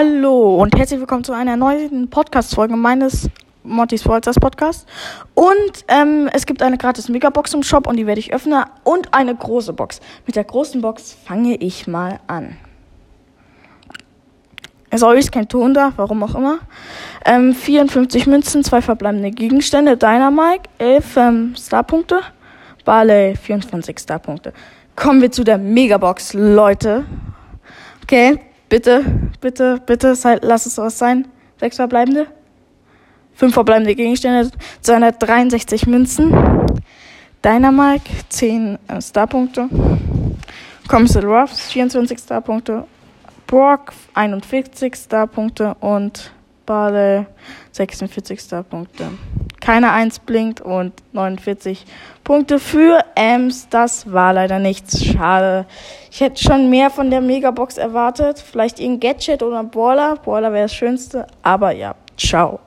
Hallo und herzlich willkommen zu einer neuen Podcast-Folge meines Monty's Walters Podcast. Und ähm, es gibt eine gratis Megabox im Shop und die werde ich öffnen. Und eine große Box. Mit der großen Box fange ich mal an. Sorry, ist kein Ton da, warum auch immer. Ähm, 54 Münzen, zwei verbleibende Gegenstände, Dynamite, 11 ähm, Starpunkte, Barley, 24 Starpunkte. Kommen wir zu der Megabox, Leute. Okay, bitte, bitte, bitte, lass es was sein. Sechs verbleibende. Fünf verbleibende Gegenstände, 263 Münzen. Dynamite, 10 äh, Starpunkte. Commissar Ruffs, 24 Starpunkte. Brock 41 Starpunkte und Barley 46 Starpunkte. Keine 1 blinkt und 49 Punkte für Ems. Das war leider nichts. Schade. Ich hätte schon mehr von der Megabox erwartet. Vielleicht irgendein Gadget oder ein Baller. Baller wäre das Schönste. Aber ja, ciao.